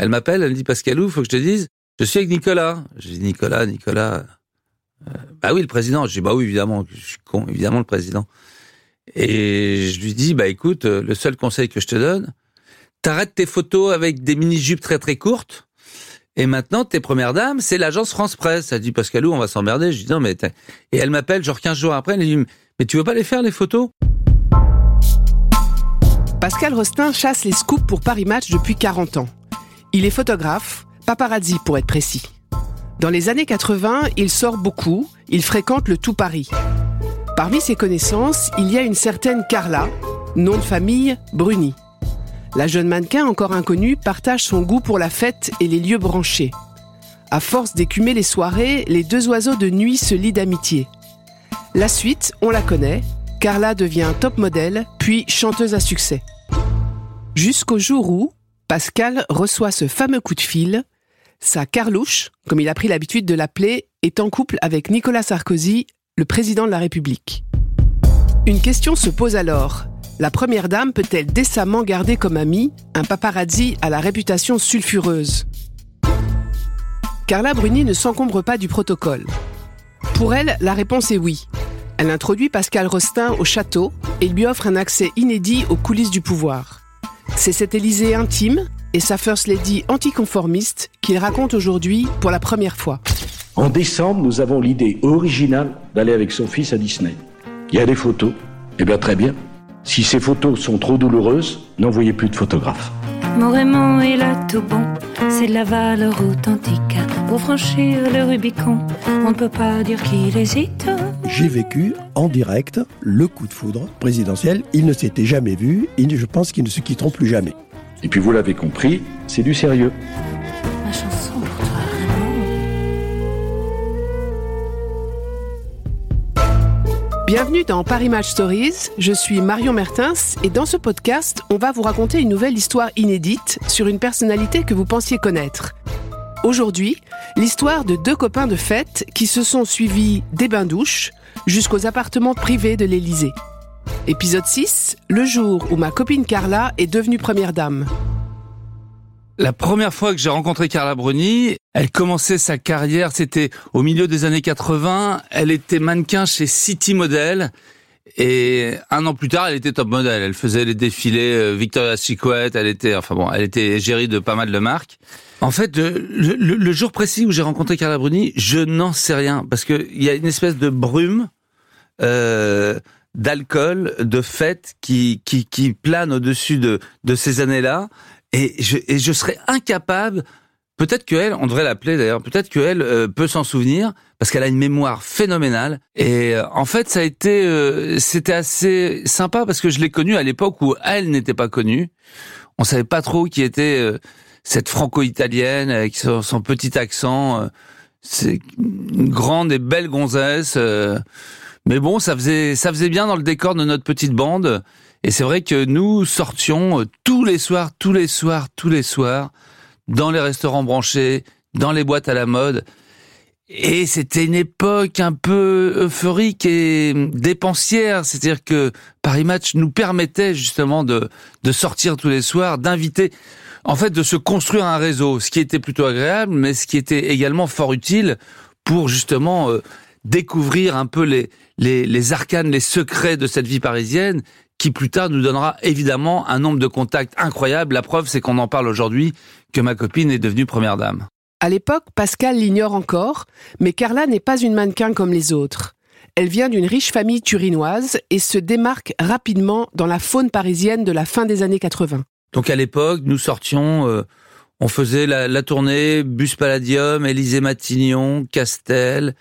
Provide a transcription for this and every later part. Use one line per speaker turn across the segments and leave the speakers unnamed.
Elle m'appelle, elle me dit Pascalou, faut que je te dise, je suis avec Nicolas. Je dis Nicolas, Nicolas. Euh, bah oui, le président. Je dis bah oui, évidemment, je suis con, évidemment le président. Et je lui dis bah écoute, euh, le seul conseil que je te donne, t'arrêtes tes photos avec des mini jupes très très courtes. Et maintenant, tes premières dames, c'est l'agence France Presse. Elle dit Pascalou, on va s'emmerder. Je dis non mais et elle m'appelle genre 15 jours après. Elle dit mais tu veux pas les faire les photos?
Pascal Rostin chasse les scoops pour Paris Match depuis 40 ans. Il est photographe, paparazzi pour être précis. Dans les années 80, il sort beaucoup, il fréquente le tout Paris. Parmi ses connaissances, il y a une certaine Carla, nom de famille Bruni. La jeune mannequin encore inconnue partage son goût pour la fête et les lieux branchés. À force d'écumer les soirées, les deux oiseaux de nuit se lient d'amitié. La suite, on la connaît. Carla devient top modèle, puis chanteuse à succès. Jusqu'au jour où Pascal reçoit ce fameux coup de fil. Sa Carlouche, comme il a pris l'habitude de l'appeler, est en couple avec Nicolas Sarkozy, le président de la République. Une question se pose alors. La première dame peut-elle décemment garder comme ami un paparazzi à la réputation sulfureuse? Carla Bruni ne s'encombre pas du protocole. Pour elle, la réponse est oui. Elle introduit Pascal Rostin au château et lui offre un accès inédit aux coulisses du pouvoir. C'est cet Élysée intime et sa First Lady anticonformiste qu'il raconte aujourd'hui pour la première fois.
En décembre, nous avons l'idée originale d'aller avec son fils à Disney. Il y a des photos. Eh bien, très bien. Si ces photos sont trop douloureuses, n'envoyez plus de photographes.
Mon Raymond est là tout bon, c'est de la valeur authentique. Pour franchir le Rubicon, on ne peut pas dire qu'il hésite.
J'ai vécu en direct le coup de foudre présidentiel. Ils ne s'étaient jamais vus et je pense qu'ils ne se quitteront plus jamais.
Et puis vous l'avez compris, c'est du sérieux.
Ma chanson pour toi, Raymond.
Bienvenue dans Paris Match Stories, je suis Marion Mertens et dans ce podcast, on va vous raconter une nouvelle histoire inédite sur une personnalité que vous pensiez connaître. Aujourd'hui, l'histoire de deux copains de fête qui se sont suivis des bains-douches jusqu'aux appartements privés de l'Élysée. Épisode 6, le jour où ma copine Carla est devenue première dame.
La première fois que j'ai rencontré Carla Bruni, elle commençait sa carrière, c'était au milieu des années 80. Elle était mannequin chez City Model. Et un an plus tard, elle était top modèle. Elle faisait les défilés euh, Victoria's Secret. Elle était, enfin bon, elle était égérie de pas mal de marques. En fait, euh, le, jour précis où j'ai rencontré Carla Bruni, je n'en sais rien parce que il y a une espèce de brume euh, d'alcool, de fête qui qui, plane au-dessus de ces années-là. Et je serais incapable. Peut-être qu'elle, on devrait l'appeler d'ailleurs. Peut-être qu'elle peut s'en souvenir parce qu'elle a une mémoire phénoménale. Et euh, en fait, ça a été, euh, c'était assez sympa parce que je l'ai connue à l'époque où elle n'était pas connue. On savait pas trop qui était euh, cette franco-italienne avec son, petit accent. euh, c'est une grande et belle gonzesse. euh, mais bon, ça faisait, ça faisait bien dans le décor de notre petite bande. Et c'est vrai que nous sortions tous les soirs, tous les soirs, tous les soirs, dans les restaurants branchés, dans les boîtes à la mode. Et c'était une époque un peu euphorique et dépensière. C'est-à-dire que Paris Match nous permettait justement de, de sortir tous les soirs, d'inviter, en fait, de se construire un réseau, ce qui était plutôt agréable, mais ce qui était également fort utile pour justement euh, découvrir un peu les, les, les arcanes, les secrets de cette vie parisienne, qui plus tard nous donnera évidemment un nombre de contacts incroyable. La preuve, c'est qu'on en parle aujourd'hui, que ma copine est devenue première dame.
À l'époque, Pascal l'ignore encore, mais Carla n'est pas une mannequin comme les autres. Elle vient d'une riche famille turinoise et se démarque rapidement dans la faune parisienne de la fin des années 80.
Donc à l'époque, nous sortions, euh, on faisait la, la tournée Bus Palladium, Élysée Matignon, Castel.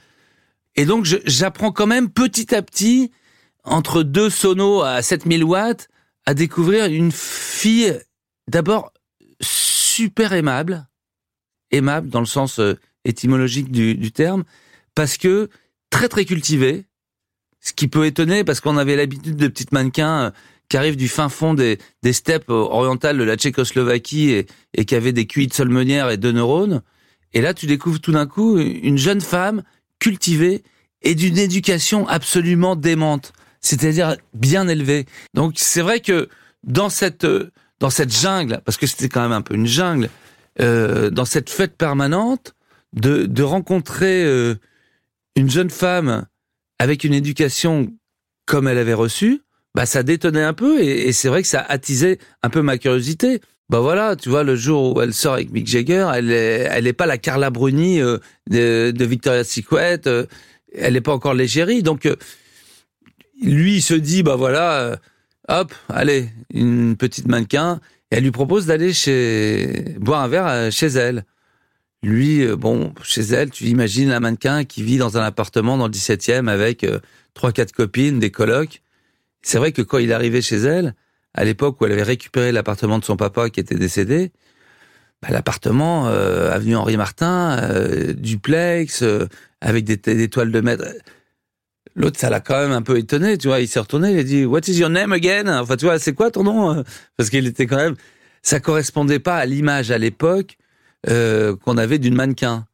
Et donc j'apprends quand même petit à petit, entre deux sonos à 7000 watts, à découvrir une fille d'abord super aimable, aimable dans le sens euh, étymologique du, du terme, parce que très très cultivée, ce qui peut étonner parce qu'on avait l'habitude de petites mannequins euh, qui arrivent du fin fond des, des steppes orientales de la Tchécoslovaquie et, et qui avaient des QI de solmenière et deux neurones. Et là, tu découvres tout d'un coup une jeune femme cultivée et d'une éducation absolument démente, c'est-à-dire bien élevée. Donc c'est vrai que dans cette euh, dans cette jungle, parce que c'était quand même un peu une jungle, euh, dans cette fête permanente, de, rencontrer euh, une jeune femme avec une éducation comme elle avait reçue, bah ça détonnait un peu et, c'est vrai que ça attisait un peu ma curiosité. Bah voilà, tu vois, le jour où elle sort avec Mick Jagger, elle est, elle pas la Carla Bruni euh, de, de Victoria's Secret, elle est pas encore l'égérie. Donc, lui, il se dit, bah voilà, hop, allez, une petite mannequin, et elle lui propose d'aller chez boire un verre euh, chez elle. Lui, euh, bon, chez elle, tu imagines un mannequin qui vit dans un appartement dans le 17e avec euh, trois, quatre copines, des colocs. C'est vrai que quand il arrivé chez elle, à l'époque où elle avait récupéré l'appartement de son papa qui était décédé, bah, l'appartement, euh, avenue Henri Martin, euh, duplex, euh, avec des, des toiles de maître. L'autre, ça l'a quand même un peu étonné, tu vois. Il s'est retourné, il a dit, What is your name again? Enfin, tu vois, c'est quoi ton nom? Parce qu'il était quand même, ça correspondait pas à l'image à l'époque euh, qu'on avait d'une mannequin.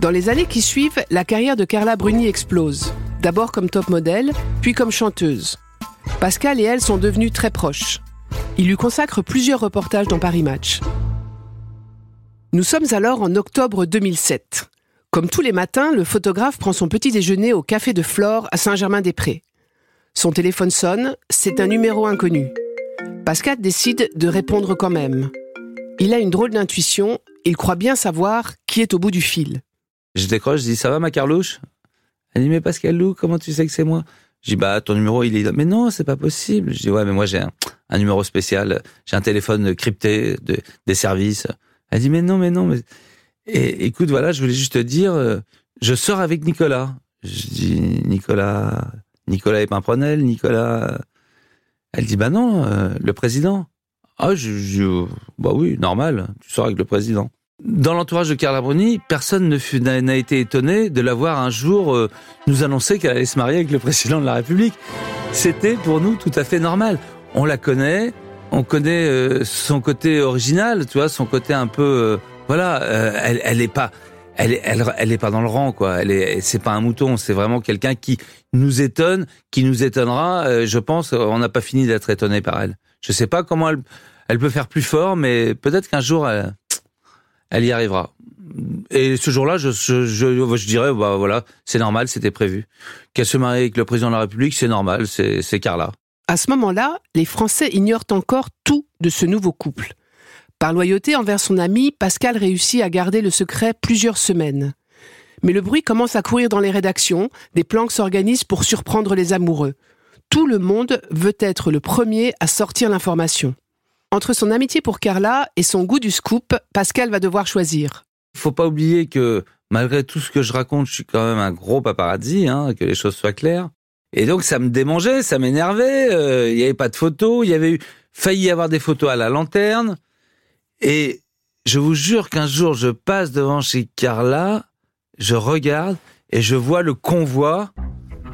Dans les années qui suivent, la carrière de Carla Bruni explose. D'abord comme top modèle, puis comme chanteuse. Pascal et elle sont devenus très proches. Il lui consacre plusieurs reportages dans Paris Match. Nous sommes alors en octobre 2007. Comme tous les matins, le photographe prend son petit déjeuner au Café de Flore à Saint-Germain-des-Prés. Son téléphone sonne, c'est un numéro inconnu. Pascal décide de répondre quand même. Il a une drôle d'intuition, il croit bien savoir qui est au bout du fil.
Je décroche, je dis, ça va ma Carlouche? Elle Pascal Lou, comment tu sais que c'est moi? Je dis, bah ton numéro, il est. Mais non, c'est pas possible. Je dis, ouais, mais moi j'ai un, numéro spécial, j'ai un téléphone crypté de, des services. Elle dit, mais non, mais non. Mais... Écoute, voilà, je voulais juste te dire, euh, je sors avec Nicolas. Je dis, Nicolas, Nicolas et Pimprenel, Nicolas. Elle dit, bah non, euh, le président. Ah, je, je, bah oui, normal, tu sors avec le président. Dans l'entourage de Carla Bruni, personne n'a été étonné de la voir un jour euh, nous annoncer qu'elle allait se marier avec le président de la République. C'était pour nous tout à fait normal. On la connaît, on connaît euh, son côté original, tu vois, son côté un peu, euh, voilà, euh, elle, elle est pas, elle, est- elle, elle est pas dans le rang, quoi. Elle est, c'est pas un mouton, c'est vraiment quelqu'un qui nous étonne, qui nous étonnera. je pense, on n'a pas fini d'être étonné par elle. Je sais pas comment elle, elle peut faire plus fort, mais peut-être qu'un jour elle, elle y arrivera. Et ce jour-là, je, je, je, je dirais, bah voilà, c'est normal, c'était prévu. Qu'elle se marie avec le président de la République, c'est normal, c'est Carla.
À ce moment-là, les Français ignorent encore tout de ce nouveau couple. Par loyauté envers son ami, Pascal réussit à garder le secret plusieurs semaines. Mais le bruit commence à courir dans les rédactions, des planques s'organisent pour surprendre les amoureux. Tout le monde veut être le premier à sortir l'information. Entre son amitié pour Carla et son goût du scoop, Pascal va devoir choisir.
Il faut pas oublier que malgré tout ce que je raconte, je suis quand même un gros paparazzi, hein, que les choses soient claires. Et donc ça me démangeait, ça m'énervait. euh, Il y avait pas de photos, il y avait eu failli y avoir des photos à la lanterne. Et je vous jure qu'un jour je passe devant chez Carla, je regarde et je vois le convoi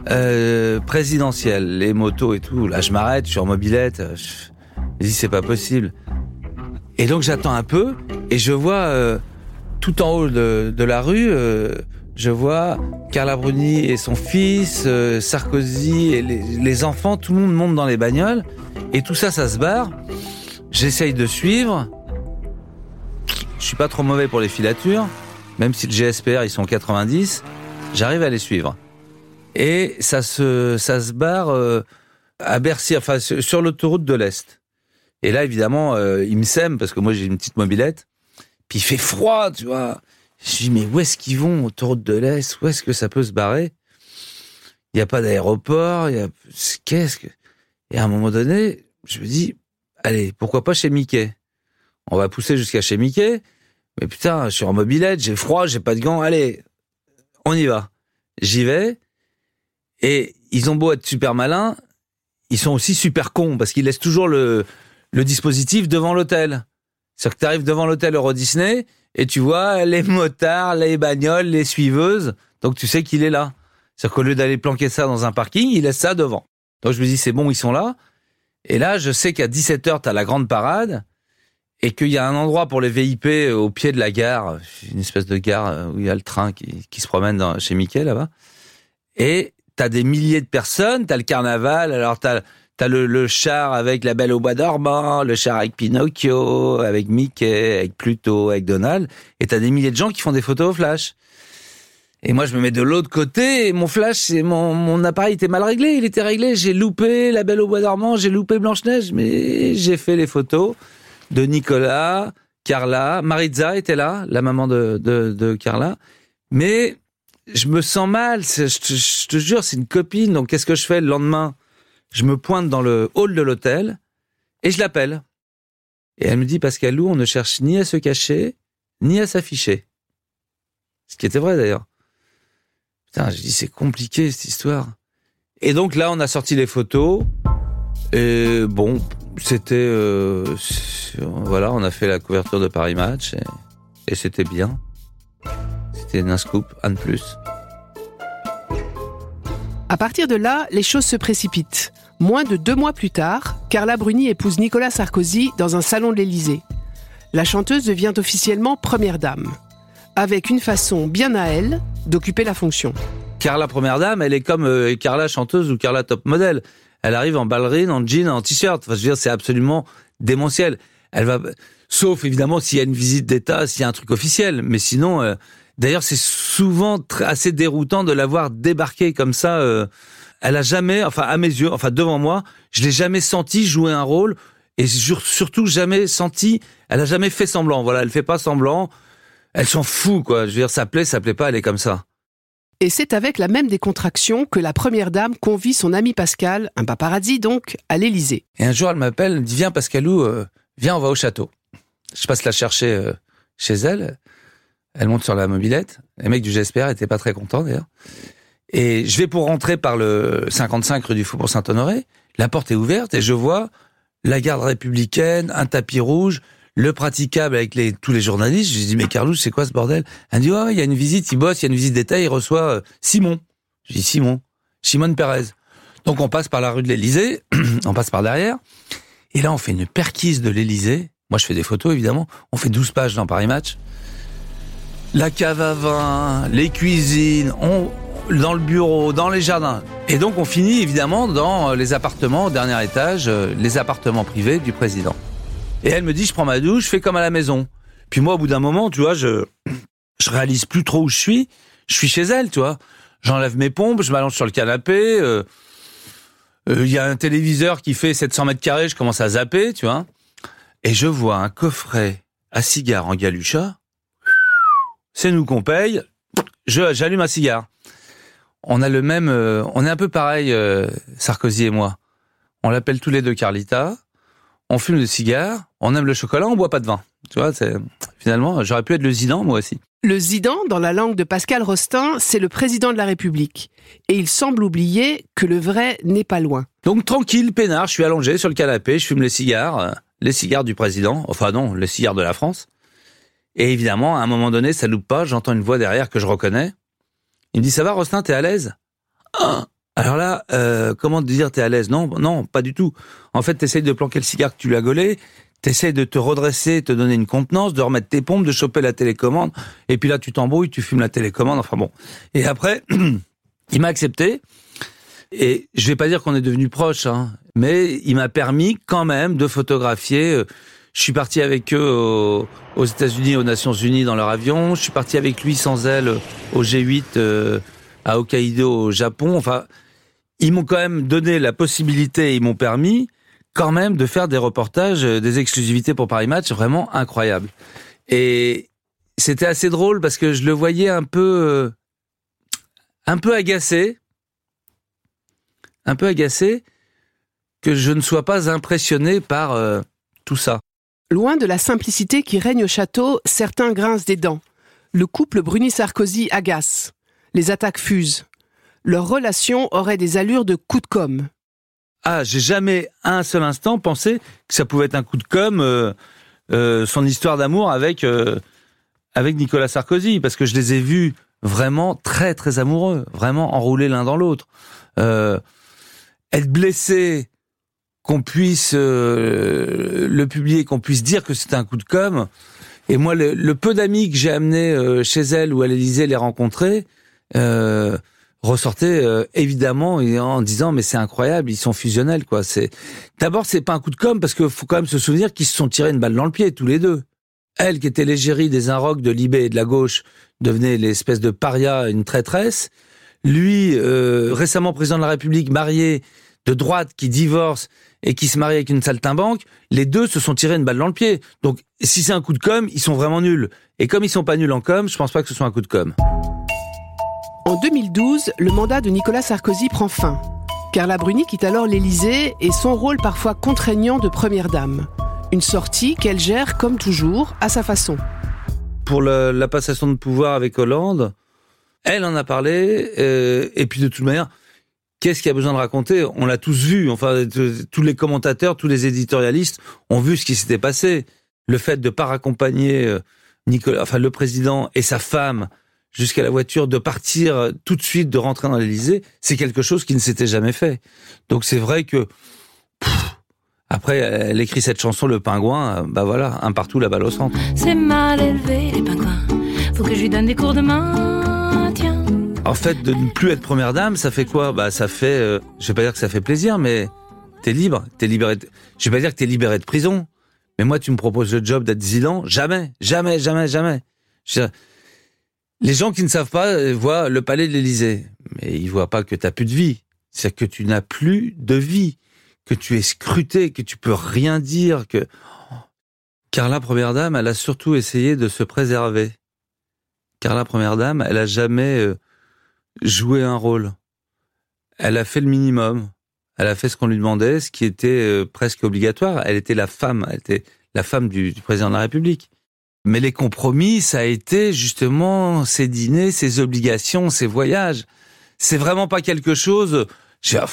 euh, présidentiel, les motos et tout. Là, je m'arrête, je suis en mobilette. euh, Je, je dis c'est pas possible. Et donc j'attends un peu et je vois euh, tout en haut de, de la rue, euh, je vois Carla Bruni et son fils, euh, Sarkozy et les, enfants, tout le monde monte dans les bagnoles et tout ça, ça se barre. J'essaye de suivre. Je suis pas trop mauvais pour les filatures, même si le GSPR ils sont 90, j'arrive à les suivre. Et ça se ça se barre euh, à Bercy, enfin sur l'autoroute de l'Est. Et là évidemment, euh, ils me sèment parce que moi j'ai une petite mobilette. Puis il fait froid, tu vois. Je dis, mais où est-ce qu'ils vont, autoroute de l'Est? Où est-ce que ça peut se barrer? Il n'y a pas d'aéroport, il y a... Qu'est-ce que... Et à un moment donné, je me dis, allez, pourquoi pas chez Mickey? On va pousser jusqu'à chez Mickey. Mais putain, je suis en mobilette, j'ai froid, j'ai pas de gants, allez, on y va. J'y vais. Et ils ont beau être super malins, ils sont aussi super cons, parce qu'ils laissent toujours le, le dispositif devant l'hôtel. C'est-à-dire que tu arrives devant l'hôtel Euro Disney et tu vois les motards, les bagnoles, les suiveuses. Donc tu sais qu'il est là. C'est-à-dire qu'au lieu d'aller planquer ça dans un parking, il laisse ça devant. Donc je me dis, c'est bon, ils sont là. Et là, je sais qu'à 17h, tu as la grande parade et qu'il y a un endroit pour les VIP au pied de la gare, une espèce de gare où il y a le train qui, se promène chez Mickey là-bas. Et tu as des milliers de personnes, tu as le carnaval, alors tu as T'as le, char avec la Belle au bois dormant, le char avec Pinocchio, avec Mickey, avec Pluto, avec Donald, et t'as des milliers de gens qui font des photos au flash. Et moi, je me mets de l'autre côté, mon flash, mon, appareil était mal réglé, il était réglé, j'ai loupé la Belle au bois dormant, j'ai loupé Blanche-Neige, mais j'ai fait les photos de Nicolas, Carla, Maritza était là, la maman de, Carla, mais je me sens mal, je te jure, c'est une copine, donc qu'est-ce que je fais le lendemain? Je me pointe dans le hall de l'hôtel, et je l'appelle. Et elle me dit, Pascal Lou, on ne cherche ni à se cacher, ni à s'afficher. Ce qui était vrai d'ailleurs. Putain, je dis, c'est compliqué cette histoire. Et donc là, on a sorti les photos. Et bon, c'était... euh, voilà, on a fait la couverture de Paris Match. Et, et c'était bien. C'était un scoop, un de plus.
À partir de là, les choses se précipitent. Moins de deux mois plus tard, Carla Bruni épouse Nicolas Sarkozy dans un salon de l'Élysée. La chanteuse devient officiellement première dame, avec une façon bien à elle d'occuper la fonction.
Carla Première Dame, elle est comme euh, Carla chanteuse ou Carla Top Model. Elle arrive en ballerine, en jean, en t-shirt. Enfin, je veux dire, c'est absolument démentiel. Elle va, sauf évidemment s'il y a une visite d'État, s'il y a un truc officiel. Mais sinon, euh, d'ailleurs, c'est souvent assez déroutant de la voir débarquer comme ça. euh, elle a jamais, enfin à mes yeux, enfin devant moi, je l'ai jamais senti jouer un rôle et sur- surtout jamais senti. Elle a jamais fait semblant. Voilà, elle fait pas semblant. Elle s'en fout, quoi. Je veux dire, ça plaît, ça plaît pas, elle est comme ça.
Et c'est avec la même décontraction que la première dame convie son ami Pascal, un paparazzi donc, à l'Élysée.
Et un jour, elle m'appelle, elle me dit Viens, Pascalou, euh, viens, on va au château. Je passe la chercher euh, chez elle. Elle monte sur la mobilette. Les mecs du GSPR étaient pas très contents d'ailleurs. Et je vais pour rentrer par le 55 rue du Faubourg Saint-Honoré. La porte est ouverte et je vois la garde républicaine, un tapis rouge, le praticable avec les, tous les journalistes. Je lui dis mais Carlou, c'est quoi ce bordel? Elle dit ouais, il y a une visite, il bosse, il y a une visite d'État, il reçoit euh, Simon. Je dis Simon, Simone Pérez. Donc on passe par la rue de l'Élysée, on passe par derrière. Et là, on fait une perquise de l'Élysée. Moi, je fais des photos, évidemment. On fait 12 pages dans Paris Match. La cave à vin, les cuisines, on, dans le bureau, dans les jardins. Et donc, on finit, évidemment, dans les appartements au dernier étage, euh, les appartements privés du président. Et elle me dit, je prends ma douche, je fais comme à la maison. Puis moi, au bout d'un moment, tu vois, je, je réalise plus trop où je suis. Je suis chez elle, tu vois. J'enlève mes pompes, je m'allonge sur le canapé. euh, il y a un téléviseur qui fait 700 mètres carrés, je commence à zapper, tu vois. Et je vois un coffret à cigares en galucha. C'est nous qu'on paye. J'allume un cigare. On a le même, euh, on est un peu pareil, euh, Sarkozy et moi. On l'appelle tous les deux Carlita. On fume des cigares. On aime le chocolat. On boit pas de vin. Tu vois, c'est, finalement, j'aurais pu être le Zidane, moi aussi.
Le Zidan, dans la langue de Pascal Rostin, c'est le président de la République. Et il semble oublier que le vrai n'est pas loin.
Donc tranquille, peinard, je suis allongé sur le canapé, je fume les cigares, euh, les cigares du président, enfin non, les cigares de la France. Et évidemment, à un moment donné, ça loupe pas, j'entends une voix derrière que je reconnais. Il me dit, ça va, Rostin, t'es à l'aise? Ah Alors là, euh, comment te dire t'es à l'aise? Non, non, pas du tout. En fait, t'essayes de planquer le cigare que tu lui as gaulé, t'essayes de te redresser, te donner une contenance, de remettre tes pompes, de choper la télécommande, et puis là, tu t'embrouilles, tu fumes la télécommande, enfin bon. Et après, il m'a accepté, et je vais pas dire qu'on est devenus proches, hein, mais il m'a permis quand même de photographier. Je suis parti avec eux au- aux États-Unis, aux Nations Unies dans leur avion. Je suis parti avec lui sans elle au G8 euh, à Hokkaido au Japon. Enfin, ils m'ont quand même donné la possibilité, ils m'ont permis quand même de faire des reportages, euh, des exclusivités pour Paris Match vraiment incroyables. Et c'était assez drôle parce que je le voyais un peu, euh, un peu agacé un peu agacé que je ne sois pas impressionné par tout ça.
Loin de la simplicité qui règne au château, certains grincent des dents. Le couple Bruni-Sarkozy agace. Les attaques fusent. Leur relation aurait des allures de coup de com'.
Ah, j'ai jamais un seul instant pensé que ça pouvait être un coup de com, euh, euh, son histoire d'amour avec euh, avec Nicolas Sarkozy, parce que je les ai vus vraiment très très amoureux, vraiment enroulés l'un dans l'autre. Être blessé, qu'on puisse euh, le publier, qu'on puisse dire que c'était un coup de com. Et moi, le, peu d'amis que j'ai amenés euh, chez elle ou à l'Élysée les rencontrer, euh, ressortait euh, évidemment en disant mais c'est incroyable, ils sont fusionnels quoi. C'est d'abord c'est pas un coup de com parce qu'il faut quand même se souvenir qu'ils se sont tirés une balle dans le pied tous les deux. Elle qui était l'égérie des Inrocks de Libé et de la gauche devenait l'espèce de paria, une traîtresse. Lui, euh, récemment président de la République, marié de droite, qui divorce et qui se marie avec une saltimbanque, les deux se sont tirés une balle dans le pied. Donc, si c'est un coup de com, ils sont vraiment nuls. Et comme ils sont pas nuls en com, je pense pas que ce soit un coup de com.
En 2012, le mandat de Nicolas Sarkozy prend fin. Carla Bruni quitte alors l'Élysée et son rôle parfois contraignant de première dame. Une sortie qu'elle gère comme toujours, à sa façon.
Pour la passation de pouvoir avec Hollande, elle en a parlé, euh, et puis de toute manière, qu'est-ce qu'il y a besoin de raconter? On l'a tous vu, enfin, tous les commentateurs, tous les éditorialistes ont vu ce qui s'était passé. Le fait de pas raccompagner euh, Nicolas, enfin, le président et sa femme jusqu'à la voiture, de partir euh, tout de suite, de rentrer dans l'Elysée, c'est quelque chose qui ne s'était jamais fait. Donc c'est vrai que... après, elle écrit cette chanson, Le Pingouin, bah voilà, un partout, la balle au centre.
C'est mal élevé, les pingouins. Faut que je lui donne des cours de main
en fait, de ne plus être première dame, ça fait quoi? Bah, ça fait, euh, je vais pas dire que ça fait plaisir, mais t'es libre, t'es libéré. Je vais pas dire que t'es libéré de prison, mais moi, tu me proposes le job d'être jamais, jamais, jamais, jamais. Les gens qui ne savent pas euh, voient le palais de l'Élysée, mais ils voient pas que t'as plus de vie. C'est que tu n'as plus de vie, que tu es scruté, que tu peux rien dire, que Carla première dame, elle a surtout essayé de se préserver. Carla première dame, elle a jamais euh, jouer un rôle. Elle a fait le minimum. Elle a fait ce qu'on lui demandait, ce qui était euh, presque obligatoire. Elle était la femme, elle était la femme du, président de la République. Mais les compromis, ça a été justement ses dîners, ses obligations, ses voyages. C'est vraiment pas quelque chose.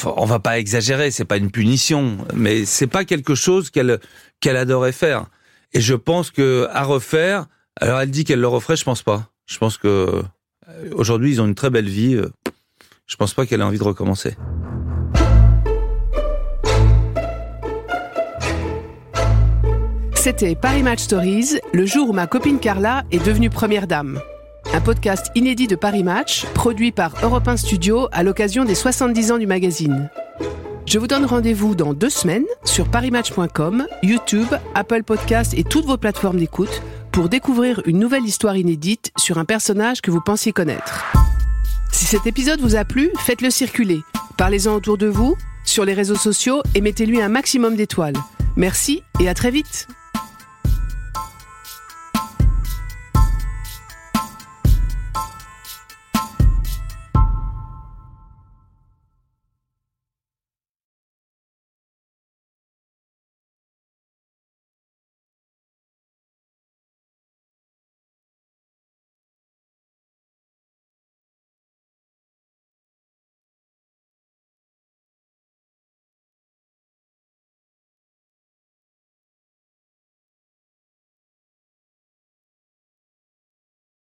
On va pas exagérer, c'est pas une punition, mais c'est pas quelque chose qu'elle qu'elle adorait faire. Et je pense que à refaire, alors elle dit qu'elle le referait, je pense pas. Je pense que aujourd'hui, ils ont une très belle vie. Euh, je pense pas qu'elle ait envie de recommencer.
C'était Paris Match Stories, le jour où ma copine Carla est devenue première dame. Un podcast inédit de Paris Match, produit par Europe 1 Studio à l'occasion des 70 ans du magazine. Je vous donne rendez-vous dans deux semaines sur parimatch.com, YouTube, Apple Podcasts et toutes vos plateformes d'écoute pour découvrir une nouvelle histoire inédite sur un personnage que vous pensiez connaître. Si cet épisode vous a plu, faites-le circuler. Parlez-en autour de vous, sur les réseaux sociaux et mettez-lui un maximum d'étoiles. Merci et à très vite